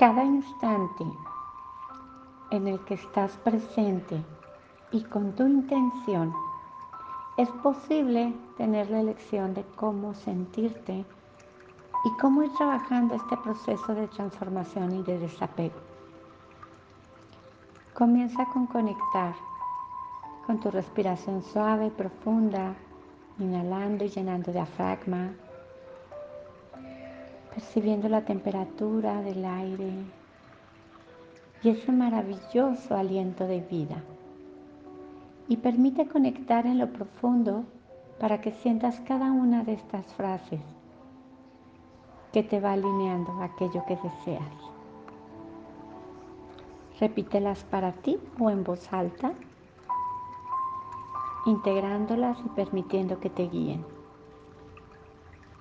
Cada instante en el que estás presente y con tu intención, es posible tener la elección de cómo sentirte y cómo ir trabajando este proceso de transformación y de desapego. Comienza con conectar con tu respiración suave y profunda, inhalando y llenando diafragma, percibiendo la temperatura del aire y ese maravilloso aliento de vida. Y permite conectar en lo profundo para que sientas cada una de estas frases que te va alineando aquello que deseas. Repítelas para ti o en voz alta, integrándolas y permitiendo que te guíen.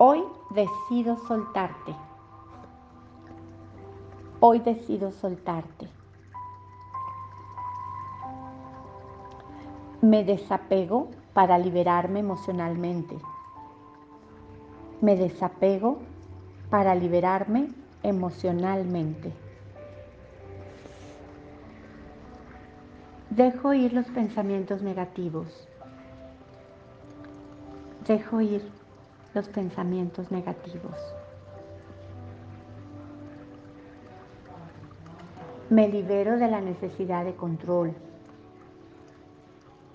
Hoy decido soltarte. Hoy decido soltarte. Me desapego para liberarme emocionalmente. Me desapego para liberarme emocionalmente. Dejo ir los pensamientos negativos. Dejo ir los pensamientos negativos. Me libero de la necesidad de control.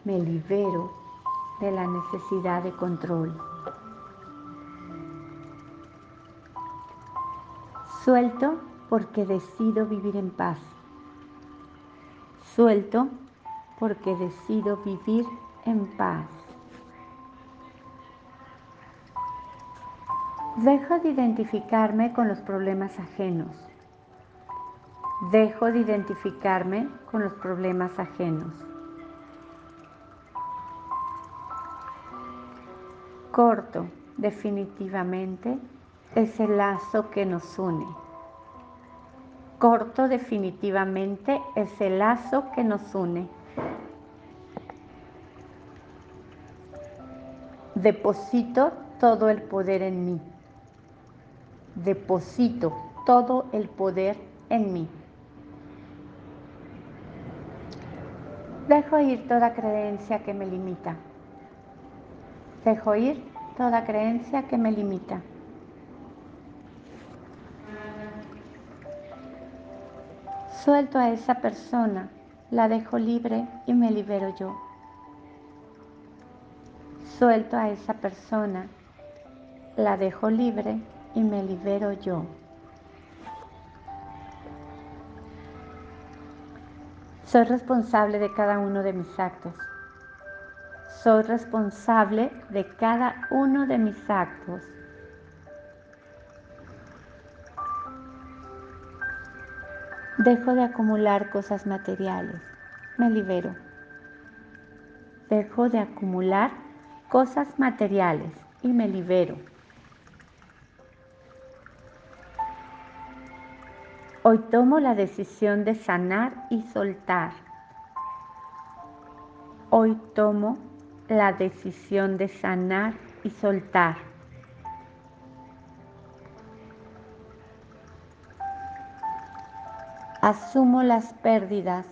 Me libero de la necesidad de control. Suelto porque decido vivir en paz. Suelto porque decido vivir en paz. Dejo de identificarme con los problemas ajenos. Dejo de identificarme con los problemas ajenos. Corto definitivamente ese lazo que nos une. Corto definitivamente ese lazo que nos une. Deposito todo el poder en mí. Deposito todo el poder en mí. Dejo ir toda creencia que me limita. Dejo ir toda creencia que me limita. Suelto a esa persona, la dejo libre y me libero yo. Suelto a esa persona, la dejo libre y me libero yo. Soy responsable de cada uno de mis actos. Soy responsable de cada uno de mis actos. Dejo de acumular cosas materiales. Me libero. Dejo de acumular cosas materiales y me libero. Hoy tomo la decisión de sanar y soltar. Hoy tomo la decisión de sanar y soltar. Asumo las pérdidas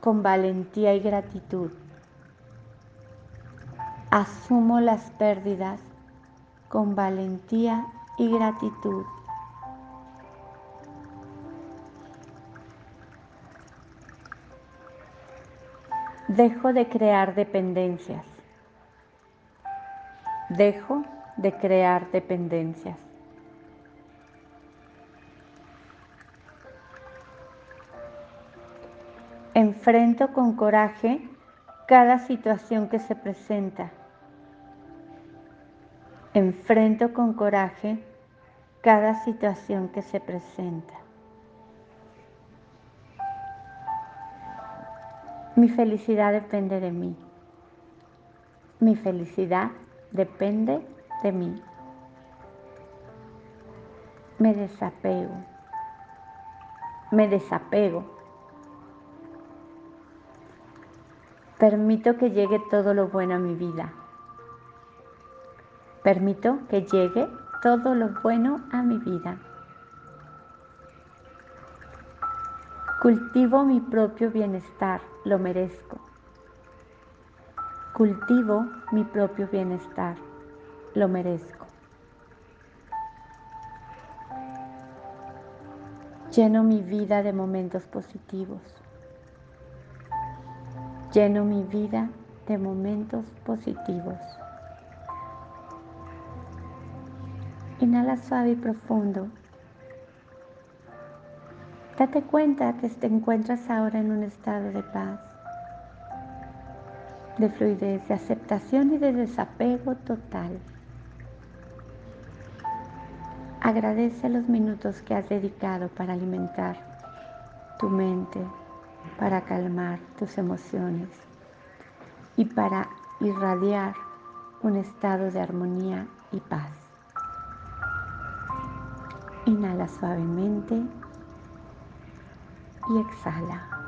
con valentía y gratitud. Asumo las pérdidas con valentía y gratitud. Dejo de crear dependencias. Dejo de crear dependencias. Enfrento con coraje cada situación que se presenta. Enfrento con coraje cada situación que se presenta. Mi felicidad depende de mí. Mi felicidad depende de mí. Me desapego. Me desapego. Permito que llegue todo lo bueno a mi vida. Permito que llegue todo lo bueno a mi vida. Cultivo mi propio bienestar, lo merezco. Cultivo mi propio bienestar, lo merezco. Lleno mi vida de momentos positivos. Lleno mi vida de momentos positivos. Inhala suave y profundo. Date cuenta que te encuentras ahora en un estado de paz, de fluidez, de aceptación y de desapego total. Agradece los minutos que has dedicado para alimentar tu mente, para calmar tus emociones y para irradiar un estado de armonía y paz. Inhala suavemente y exhala.